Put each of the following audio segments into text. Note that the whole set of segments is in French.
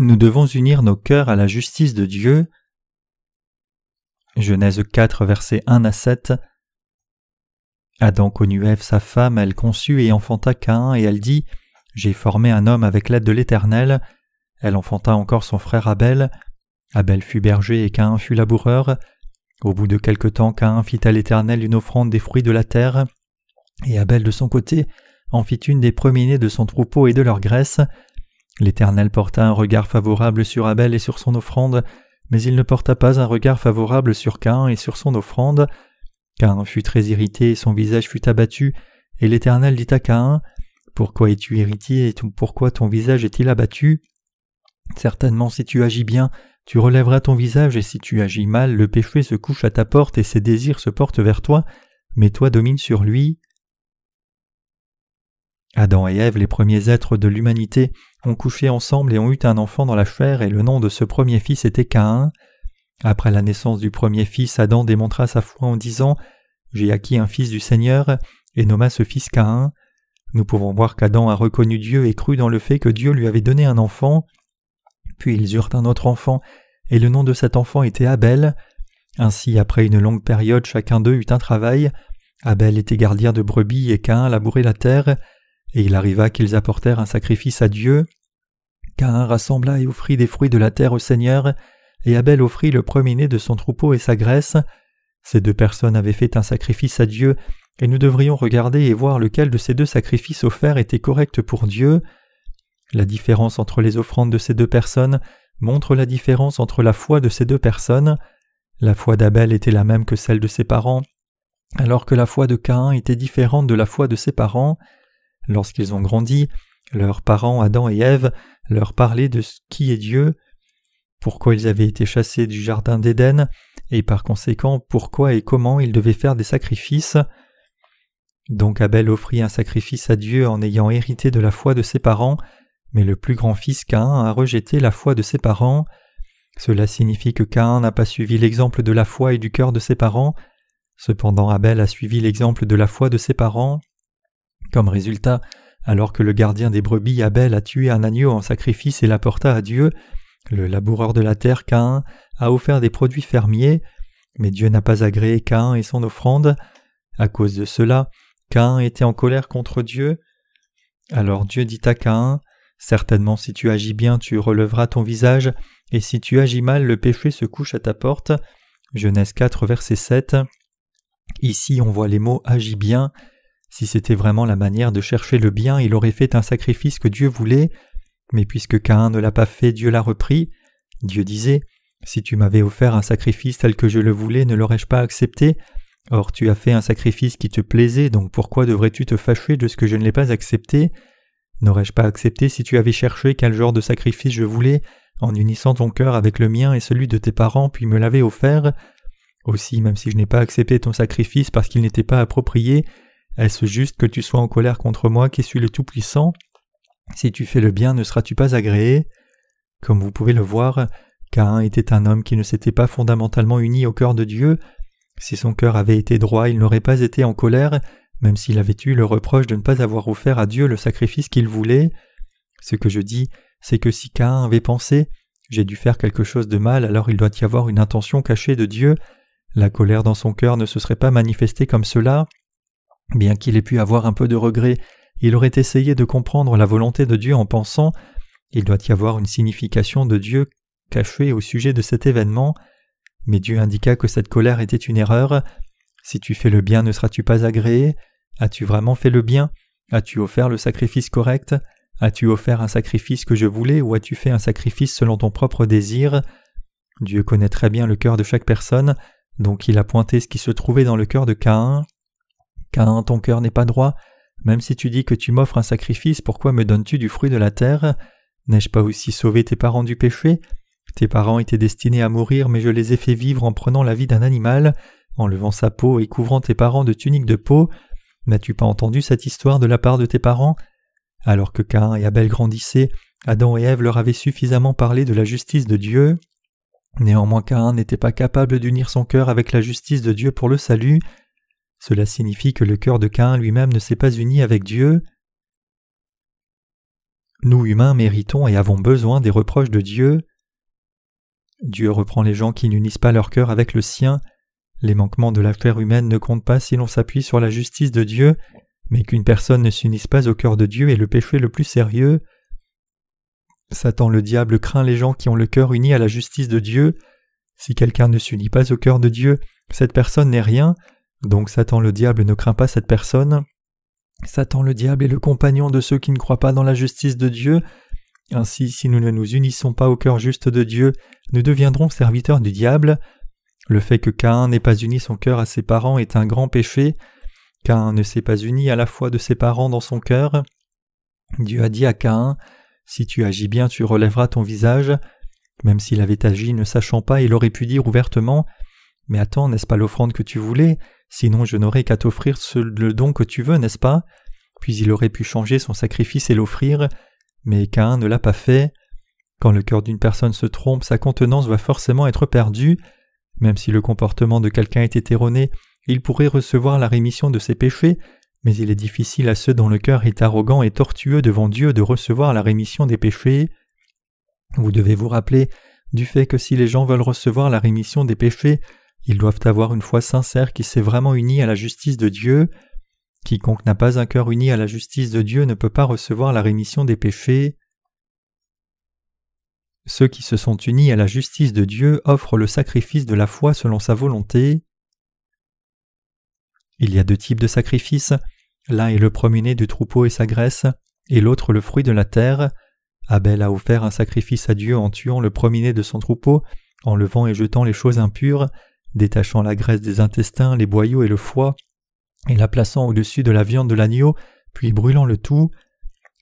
Nous devons unir nos cœurs à la justice de Dieu. Genèse 4, versets 1 à 7. Adam connut Ève sa femme, elle conçut et enfanta Cain, et elle dit J'ai formé un homme avec l'aide de l'Éternel. Elle enfanta encore son frère Abel. Abel fut berger et Cain fut laboureur. Au bout de quelque temps, Cain fit à l'Éternel une offrande des fruits de la terre, et Abel de son côté en fit une des premiers-nés de son troupeau et de leur graisse. L'Éternel porta un regard favorable sur Abel et sur son offrande, mais il ne porta pas un regard favorable sur Cain et sur son offrande. Cain fut très irrité et son visage fut abattu, et l'Éternel dit à Cain Pourquoi es-tu irrité et pourquoi ton visage est-il abattu? Certainement, si tu agis bien, tu relèveras ton visage, et si tu agis mal, le péché se couche à ta porte et ses désirs se portent vers toi, mais toi domine sur lui. Adam et Ève, les premiers êtres de l'humanité, ont couché ensemble et ont eu un enfant dans la chair, et le nom de ce premier fils était Caïn. Après la naissance du premier fils, Adam démontra sa foi en disant J'ai acquis un fils du Seigneur, et nomma ce fils Caïn. Nous pouvons voir qu'Adam a reconnu Dieu et cru dans le fait que Dieu lui avait donné un enfant. Puis ils eurent un autre enfant, et le nom de cet enfant était Abel. Ainsi, après une longue période, chacun d'eux eut un travail. Abel était gardien de brebis et Caïn labourait la terre. Et il arriva qu'ils apportèrent un sacrifice à Dieu. Caïn rassembla et offrit des fruits de la terre au Seigneur, et Abel offrit le premier-né de son troupeau et sa graisse. Ces deux personnes avaient fait un sacrifice à Dieu, et nous devrions regarder et voir lequel de ces deux sacrifices offerts était correct pour Dieu. La différence entre les offrandes de ces deux personnes montre la différence entre la foi de ces deux personnes. La foi d'Abel était la même que celle de ses parents, alors que la foi de Caïn était différente de la foi de ses parents. Lorsqu'ils ont grandi, leurs parents Adam et Ève leur parlaient de qui est Dieu, pourquoi ils avaient été chassés du jardin d'Éden, et par conséquent pourquoi et comment ils devaient faire des sacrifices. Donc Abel offrit un sacrifice à Dieu en ayant hérité de la foi de ses parents, mais le plus grand fils Caïn a rejeté la foi de ses parents. Cela signifie que Caïn n'a pas suivi l'exemple de la foi et du cœur de ses parents. Cependant Abel a suivi l'exemple de la foi de ses parents. Comme résultat, alors que le gardien des brebis Abel a tué un agneau en sacrifice et l'apporta à Dieu, le laboureur de la terre Caïn a offert des produits fermiers, mais Dieu n'a pas agréé Caïn et son offrande. À cause de cela, Caïn était en colère contre Dieu. Alors Dieu dit à Caïn Certainement si tu agis bien tu relèveras ton visage, et si tu agis mal le péché se couche à ta porte. Genèse 4 verset 7. Ici on voit les mots agis bien. Si c'était vraiment la manière de chercher le bien, il aurait fait un sacrifice que Dieu voulait, mais puisque Caïn ne l'a pas fait, Dieu l'a repris. Dieu disait Si tu m'avais offert un sacrifice tel que je le voulais, ne l'aurais-je pas accepté? Or tu as fait un sacrifice qui te plaisait, donc pourquoi devrais-tu te fâcher de ce que je ne l'ai pas accepté? N'aurais-je pas accepté si tu avais cherché quel genre de sacrifice je voulais, en unissant ton cœur avec le mien et celui de tes parents, puis me l'avais offert? Aussi, même si je n'ai pas accepté ton sacrifice parce qu'il n'était pas approprié, est-ce juste que tu sois en colère contre moi qui suis le Tout-Puissant? Si tu fais le bien, ne seras-tu pas agréé? Comme vous pouvez le voir, Caïn était un homme qui ne s'était pas fondamentalement uni au cœur de Dieu. Si son cœur avait été droit, il n'aurait pas été en colère, même s'il avait eu le reproche de ne pas avoir offert à Dieu le sacrifice qu'il voulait. Ce que je dis, c'est que si Caïn avait pensé j'ai dû faire quelque chose de mal, alors il doit y avoir une intention cachée de Dieu. La colère dans son cœur ne se serait pas manifestée comme cela. Bien qu'il ait pu avoir un peu de regret, il aurait essayé de comprendre la volonté de Dieu en pensant il doit y avoir une signification de Dieu cachée au sujet de cet événement, mais Dieu indiqua que cette colère était une erreur. Si tu fais le bien, ne seras-tu pas agréé? As-tu vraiment fait le bien? As-tu offert le sacrifice correct? As-tu offert un sacrifice que je voulais ou as-tu fait un sacrifice selon ton propre désir? Dieu connaît très bien le cœur de chaque personne, donc il a pointé ce qui se trouvait dans le cœur de Caïn. Caïn, ton cœur n'est pas droit. Même si tu dis que tu m'offres un sacrifice, pourquoi me donnes-tu du fruit de la terre? N'ai-je pas aussi sauvé tes parents du péché? Tes parents étaient destinés à mourir, mais je les ai fait vivre en prenant la vie d'un animal, en levant sa peau et couvrant tes parents de tuniques de peau. N'as-tu pas entendu cette histoire de la part de tes parents? Alors que Caïn et Abel grandissaient, Adam et Ève leur avaient suffisamment parlé de la justice de Dieu. Néanmoins Caïn n'était pas capable d'unir son cœur avec la justice de Dieu pour le salut, cela signifie que le cœur de Caïn lui-même ne s'est pas uni avec Dieu. Nous humains méritons et avons besoin des reproches de Dieu. Dieu reprend les gens qui n'unissent pas leur cœur avec le sien. Les manquements de la chair humaine ne comptent pas si l'on s'appuie sur la justice de Dieu, mais qu'une personne ne s'unisse pas au cœur de Dieu est le péché le plus sérieux. Satan le diable craint les gens qui ont le cœur uni à la justice de Dieu. Si quelqu'un ne s'unit pas au cœur de Dieu, cette personne n'est rien, donc Satan le diable ne craint pas cette personne. Satan le diable est le compagnon de ceux qui ne croient pas dans la justice de Dieu. Ainsi, si nous ne nous unissons pas au cœur juste de Dieu, nous deviendrons serviteurs du diable. Le fait que Caïn n'ait pas uni son cœur à ses parents est un grand péché. Caïn ne s'est pas uni à la foi de ses parents dans son cœur. Dieu a dit à Caïn Si tu agis bien, tu relèveras ton visage. Même s'il avait agi ne sachant pas, il aurait pu dire ouvertement Mais attends, n'est-ce pas l'offrande que tu voulais? Sinon je n'aurais qu'à t'offrir le don que tu veux, n'est-ce pas? Puis il aurait pu changer son sacrifice et l'offrir, mais Caïn ne l'a pas fait. Quand le cœur d'une personne se trompe, sa contenance va forcément être perdue. Même si le comportement de quelqu'un est erroné, il pourrait recevoir la rémission de ses péchés, mais il est difficile à ceux dont le cœur est arrogant et tortueux devant Dieu de recevoir la rémission des péchés. Vous devez vous rappeler du fait que si les gens veulent recevoir la rémission des péchés, ils doivent avoir une foi sincère qui s'est vraiment unie à la justice de Dieu. Quiconque n'a pas un cœur uni à la justice de Dieu ne peut pas recevoir la rémission des péchés. Ceux qui se sont unis à la justice de Dieu offrent le sacrifice de la foi selon sa volonté. Il y a deux types de sacrifices. L'un est le premier-né du troupeau et sa graisse, et l'autre le fruit de la terre. Abel a offert un sacrifice à Dieu en tuant le premier-né de son troupeau, en levant et jetant les choses impures, détachant la graisse des intestins, les boyaux et le foie, et la plaçant au-dessus de la viande de l'agneau, puis brûlant le tout.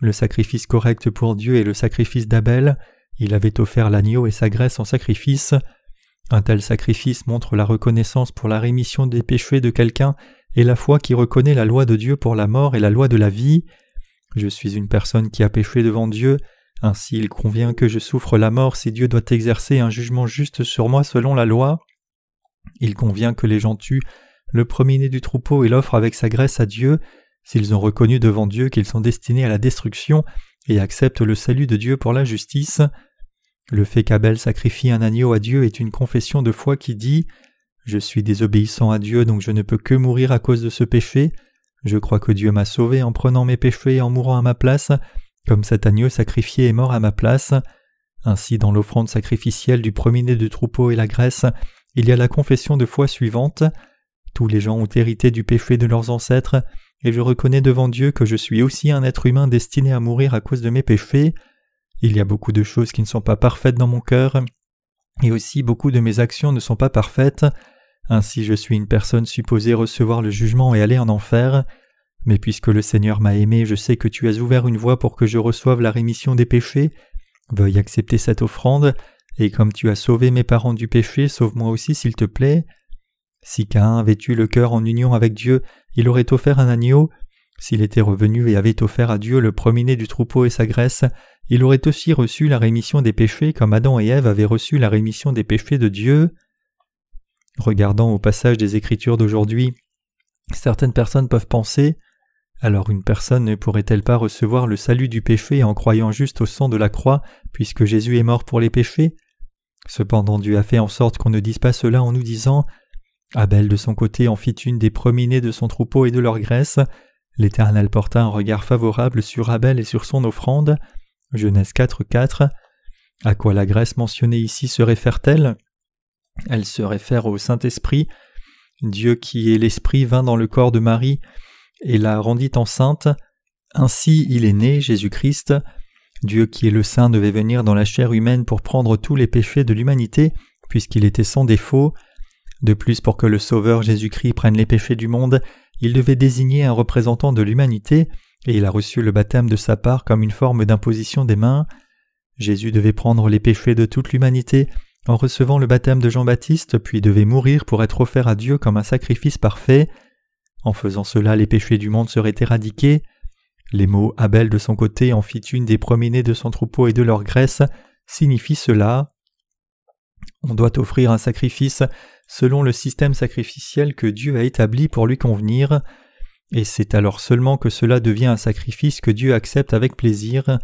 Le sacrifice correct pour Dieu est le sacrifice d'Abel. Il avait offert l'agneau et sa graisse en sacrifice. Un tel sacrifice montre la reconnaissance pour la rémission des péchés de quelqu'un et la foi qui reconnaît la loi de Dieu pour la mort et la loi de la vie. Je suis une personne qui a péché devant Dieu, ainsi il convient que je souffre la mort si Dieu doit exercer un jugement juste sur moi selon la loi. Il convient que les gens tuent le premier-né du troupeau et l'offrent avec sa graisse à Dieu, s'ils ont reconnu devant Dieu qu'ils sont destinés à la destruction et acceptent le salut de Dieu pour la justice. Le fait qu'Abel sacrifie un agneau à Dieu est une confession de foi qui dit Je suis désobéissant à Dieu, donc je ne peux que mourir à cause de ce péché. Je crois que Dieu m'a sauvé en prenant mes péchés et en mourant à ma place, comme cet agneau sacrifié est mort à ma place. Ainsi, dans l'offrande sacrificielle du premier-né du troupeau et la graisse, il y a la confession de foi suivante. Tous les gens ont hérité du péché de leurs ancêtres, et je reconnais devant Dieu que je suis aussi un être humain destiné à mourir à cause de mes péchés. Il y a beaucoup de choses qui ne sont pas parfaites dans mon cœur, et aussi beaucoup de mes actions ne sont pas parfaites. Ainsi je suis une personne supposée recevoir le jugement et aller en enfer. Mais puisque le Seigneur m'a aimé, je sais que tu as ouvert une voie pour que je reçoive la rémission des péchés. Veuille accepter cette offrande, et comme tu as sauvé mes parents du péché, sauve-moi aussi s'il te plaît. Si Caïn avait eu le cœur en union avec Dieu, il aurait offert un agneau. S'il était revenu et avait offert à Dieu le premier-né du troupeau et sa graisse, il aurait aussi reçu la rémission des péchés comme Adam et Ève avaient reçu la rémission des péchés de Dieu. Regardant au passage des Écritures d'aujourd'hui, certaines personnes peuvent penser alors une personne ne pourrait-elle pas recevoir le salut du péché en croyant juste au sang de la croix, puisque Jésus est mort pour les péchés? Cependant Dieu a fait en sorte qu'on ne dise pas cela en nous disant Abel de son côté en fit une des premiers-nés de son troupeau et de leur graisse. L'Éternel porta un regard favorable sur Abel et sur son offrande. Genèse 4, 4. À quoi la graisse mentionnée ici se réfère-t-elle? Elle se réfère au Saint-Esprit. Dieu qui est l'Esprit vint dans le corps de Marie et la rendit enceinte. Ainsi il est né, Jésus-Christ. Dieu qui est le Saint devait venir dans la chair humaine pour prendre tous les péchés de l'humanité, puisqu'il était sans défaut. De plus, pour que le Sauveur Jésus-Christ prenne les péchés du monde, il devait désigner un représentant de l'humanité, et il a reçu le baptême de sa part comme une forme d'imposition des mains. Jésus devait prendre les péchés de toute l'humanité en recevant le baptême de Jean-Baptiste, puis devait mourir pour être offert à Dieu comme un sacrifice parfait. En faisant cela, les péchés du monde seraient éradiqués. Les mots Abel de son côté en fit une des premiers-nés de son troupeau et de leur graisse signifient cela. On doit offrir un sacrifice selon le système sacrificiel que Dieu a établi pour lui convenir, et c'est alors seulement que cela devient un sacrifice que Dieu accepte avec plaisir.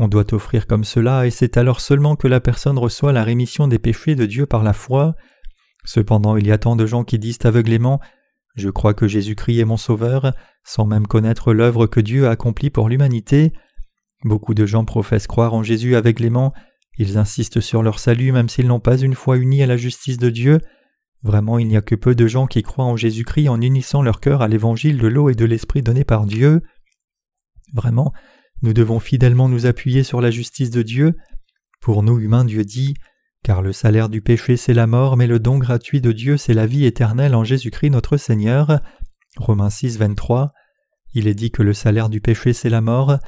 On doit offrir comme cela, et c'est alors seulement que la personne reçoit la rémission des péchés de Dieu par la foi. Cependant, il y a tant de gens qui disent aveuglément Je crois que Jésus-Christ est mon Sauveur, sans même connaître l'œuvre que Dieu a accomplie pour l'humanité. Beaucoup de gens professent croire en Jésus aveuglément, ils insistent sur leur salut même s'ils n'ont pas une foi unie à la justice de Dieu. Vraiment, il n'y a que peu de gens qui croient en Jésus-Christ en unissant leur cœur à l'évangile de l'eau et de l'esprit donné par Dieu. Vraiment, nous devons fidèlement nous appuyer sur la justice de Dieu. Pour nous humains, Dieu dit Car le salaire du péché c'est la mort, mais le don gratuit de Dieu c'est la vie éternelle en Jésus-Christ notre Seigneur. Romains 6, 23. Il est dit que le salaire du péché c'est la mort.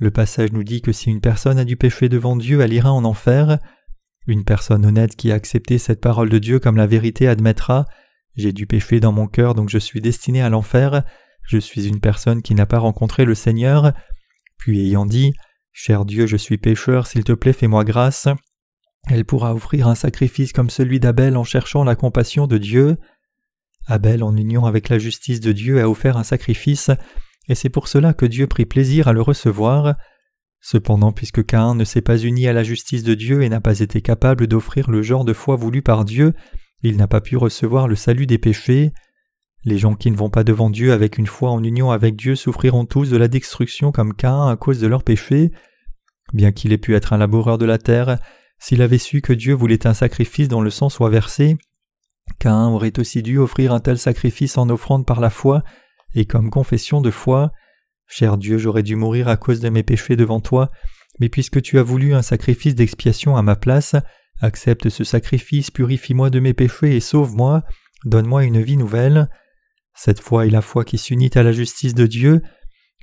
Le passage nous dit que si une personne a du péché devant Dieu, elle ira en enfer. Une personne honnête qui a accepté cette parole de Dieu comme la vérité admettra J'ai du péché dans mon cœur, donc je suis destiné à l'enfer. Je suis une personne qui n'a pas rencontré le Seigneur. Puis ayant dit Cher Dieu, je suis pécheur, s'il te plaît, fais-moi grâce, elle pourra offrir un sacrifice comme celui d'Abel en cherchant la compassion de Dieu. Abel, en union avec la justice de Dieu, a offert un sacrifice et c'est pour cela que Dieu prit plaisir à le recevoir. Cependant, puisque Caïn ne s'est pas uni à la justice de Dieu et n'a pas été capable d'offrir le genre de foi voulu par Dieu, il n'a pas pu recevoir le salut des péchés. Les gens qui ne vont pas devant Dieu avec une foi en union avec Dieu souffriront tous de la destruction comme Caïn à cause de leurs péchés. Bien qu'il ait pu être un laboureur de la terre, s'il avait su que Dieu voulait un sacrifice dont le sang soit versé, Caïn aurait aussi dû offrir un tel sacrifice en offrande par la foi et comme confession de foi. Cher Dieu, j'aurais dû mourir à cause de mes péchés devant toi, mais puisque tu as voulu un sacrifice d'expiation à ma place, accepte ce sacrifice, purifie-moi de mes péchés et sauve-moi, donne-moi une vie nouvelle. Cette foi est la foi qui s'unit à la justice de Dieu,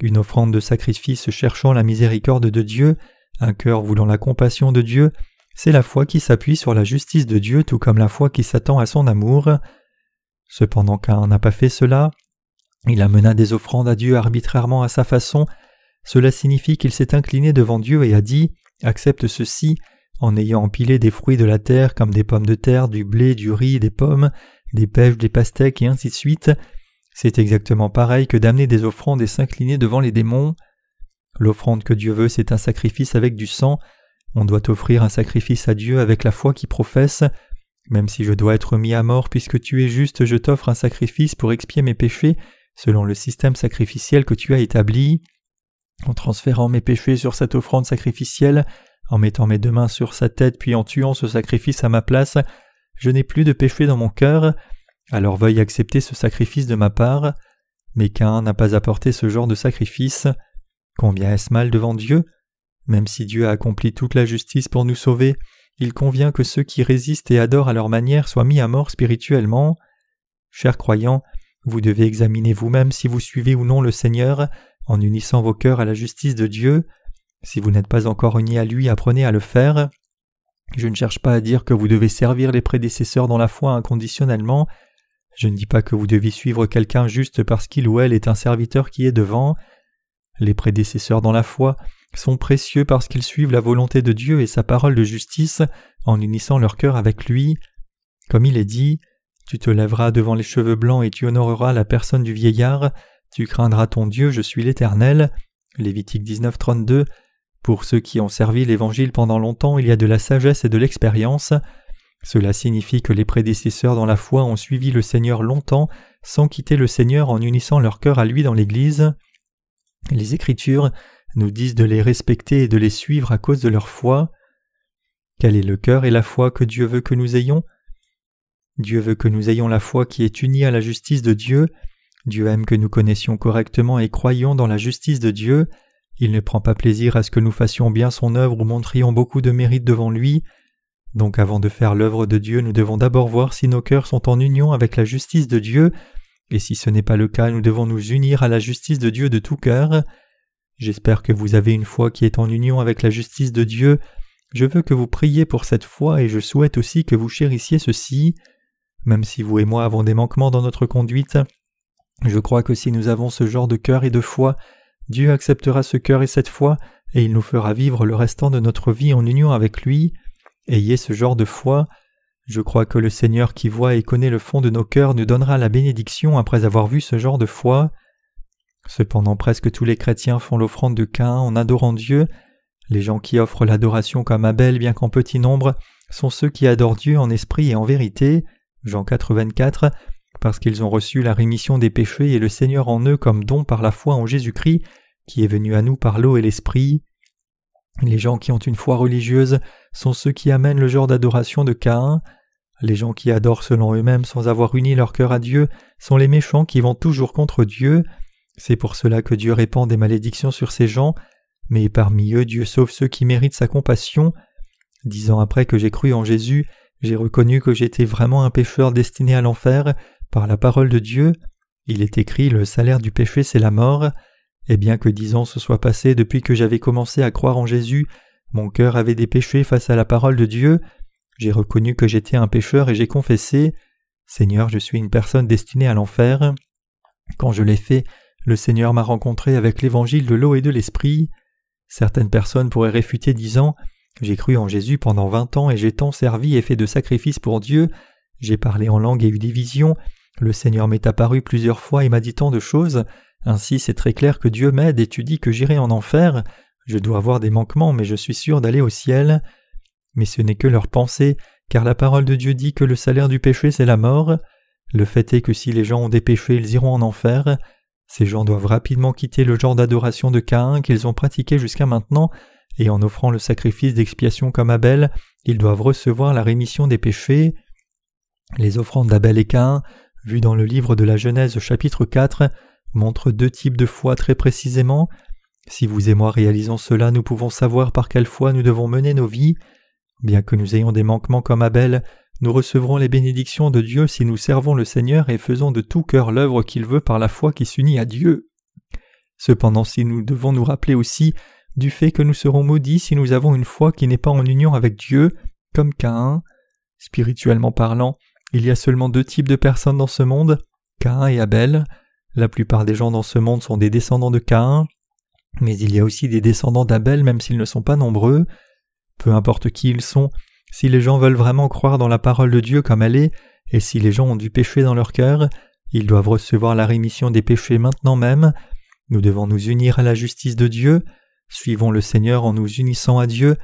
une offrande de sacrifice cherchant la miséricorde de Dieu, un cœur voulant la compassion de Dieu, c'est la foi qui s'appuie sur la justice de Dieu tout comme la foi qui s'attend à son amour. Cependant qu'un n'a pas fait cela, il amena des offrandes à Dieu arbitrairement à sa façon. Cela signifie qu'il s'est incliné devant Dieu et a dit Accepte ceci, en ayant empilé des fruits de la terre comme des pommes de terre, du blé, du riz, des pommes, des pêches, des pastèques et ainsi de suite. C'est exactement pareil que d'amener des offrandes et s'incliner devant les démons. L'offrande que Dieu veut, c'est un sacrifice avec du sang. On doit offrir un sacrifice à Dieu avec la foi qui professe. Même si je dois être mis à mort puisque tu es juste, je t'offre un sacrifice pour expier mes péchés selon le système sacrificiel que tu as établi. En transférant mes péchés sur cette offrande sacrificielle, en mettant mes deux mains sur sa tête puis en tuant ce sacrifice à ma place, je n'ai plus de péché dans mon cœur, alors veuille accepter ce sacrifice de ma part. Mais qu'un n'a pas apporté ce genre de sacrifice. Combien est-ce mal devant Dieu? Même si Dieu a accompli toute la justice pour nous sauver, il convient que ceux qui résistent et adorent à leur manière soient mis à mort spirituellement. Chers croyants, vous devez examiner vous-même si vous suivez ou non le Seigneur en unissant vos cœurs à la justice de Dieu. Si vous n'êtes pas encore unis à lui, apprenez à le faire. Je ne cherche pas à dire que vous devez servir les prédécesseurs dans la foi inconditionnellement. Je ne dis pas que vous devez suivre quelqu'un juste parce qu'il ou elle est un serviteur qui est devant. Les prédécesseurs dans la foi sont précieux parce qu'ils suivent la volonté de Dieu et sa parole de justice en unissant leur cœur avec lui. Comme il est dit, tu te lèveras devant les cheveux blancs et tu honoreras la personne du vieillard. Tu craindras ton Dieu, je suis l'Éternel. Lévitique 19, 32. Pour ceux qui ont servi l'Évangile pendant longtemps, il y a de la sagesse et de l'expérience. Cela signifie que les prédécesseurs dans la foi ont suivi le Seigneur longtemps sans quitter le Seigneur en unissant leur cœur à lui dans l'Église. Les Écritures nous disent de les respecter et de les suivre à cause de leur foi. Quel est le cœur et la foi que Dieu veut que nous ayons? Dieu veut que nous ayons la foi qui est unie à la justice de Dieu. Dieu aime que nous connaissions correctement et croyions dans la justice de Dieu. Il ne prend pas plaisir à ce que nous fassions bien son œuvre ou montrions beaucoup de mérite devant lui. Donc avant de faire l'œuvre de Dieu, nous devons d'abord voir si nos cœurs sont en union avec la justice de Dieu, et si ce n'est pas le cas, nous devons nous unir à la justice de Dieu de tout cœur. J'espère que vous avez une foi qui est en union avec la justice de Dieu. Je veux que vous priez pour cette foi et je souhaite aussi que vous chérissiez ceci. Même si vous et moi avons des manquements dans notre conduite, je crois que si nous avons ce genre de cœur et de foi, Dieu acceptera ce cœur et cette foi, et il nous fera vivre le restant de notre vie en union avec lui. Ayez ce genre de foi. Je crois que le Seigneur qui voit et connaît le fond de nos cœurs nous donnera la bénédiction après avoir vu ce genre de foi. Cependant presque tous les chrétiens font l'offrande de Cain en adorant Dieu. Les gens qui offrent l'adoration comme Abel, bien qu'en petit nombre, sont ceux qui adorent Dieu en esprit et en vérité. Jean 4, 24, parce qu'ils ont reçu la rémission des péchés et le Seigneur en eux comme don par la foi en Jésus-Christ, qui est venu à nous par l'eau et l'esprit. Les gens qui ont une foi religieuse sont ceux qui amènent le genre d'adoration de Caïn. Les gens qui adorent selon eux-mêmes sans avoir uni leur cœur à Dieu sont les méchants qui vont toujours contre Dieu. C'est pour cela que Dieu répand des malédictions sur ces gens, mais parmi eux Dieu sauve ceux qui méritent sa compassion. Dix ans après que j'ai cru en Jésus, j'ai reconnu que j'étais vraiment un pécheur destiné à l'enfer par la parole de Dieu. Il est écrit Le salaire du péché c'est la mort. Et bien que dix ans se soient passés depuis que j'avais commencé à croire en Jésus, mon cœur avait des péchés face à la parole de Dieu. J'ai reconnu que j'étais un pécheur et j'ai confessé Seigneur, je suis une personne destinée à l'enfer. Quand je l'ai fait, le Seigneur m'a rencontré avec l'évangile de l'eau et de l'esprit. Certaines personnes pourraient réfuter disant J'ai cru en Jésus pendant vingt ans et j'ai tant servi et fait de sacrifices pour Dieu. J'ai parlé en langue et eu des visions. Le Seigneur m'est apparu plusieurs fois et m'a dit tant de choses. Ainsi c'est très clair que Dieu m'aide et tu dis que j'irai en enfer. Je dois avoir des manquements, mais je suis sûr d'aller au ciel. Mais ce n'est que leur pensée, car la parole de Dieu dit que le salaire du péché c'est la mort. Le fait est que si les gens ont des péchés, ils iront en enfer. Ces gens doivent rapidement quitter le genre d'adoration de Caïn qu'ils ont pratiqué jusqu'à maintenant, et en offrant le sacrifice d'expiation comme Abel, ils doivent recevoir la rémission des péchés. Les offrandes d'Abel et Caïn, vues dans le livre de la Genèse chapitre 4, montrent deux types de foi très précisément. Si vous et moi réalisons cela, nous pouvons savoir par quelle foi nous devons mener nos vies. Bien que nous ayons des manquements comme Abel, nous recevrons les bénédictions de Dieu si nous servons le Seigneur et faisons de tout cœur l'œuvre qu'il veut par la foi qui s'unit à Dieu. Cependant, si nous devons nous rappeler aussi du fait que nous serons maudits si nous avons une foi qui n'est pas en union avec Dieu, comme Caïn. Spirituellement parlant, il y a seulement deux types de personnes dans ce monde, Caïn et Abel. La plupart des gens dans ce monde sont des descendants de Caïn, mais il y a aussi des descendants d'Abel même s'ils ne sont pas nombreux. Peu importe qui ils sont, si les gens veulent vraiment croire dans la parole de Dieu comme elle est, et si les gens ont du péché dans leur cœur, ils doivent recevoir la rémission des péchés maintenant même. Nous devons nous unir à la justice de Dieu, suivons le Seigneur en nous unissant à Dieu,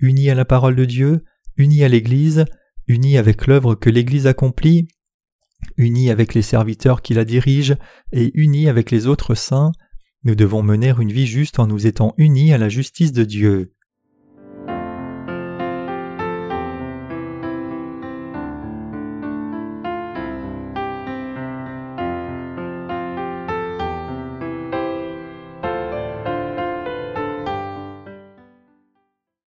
unis à la parole de Dieu, unis à l'Église, unis avec l'œuvre que l'Église accomplit, unis avec les serviteurs qui la dirigent et unis avec les autres saints, nous devons mener une vie juste en nous étant unis à la justice de Dieu.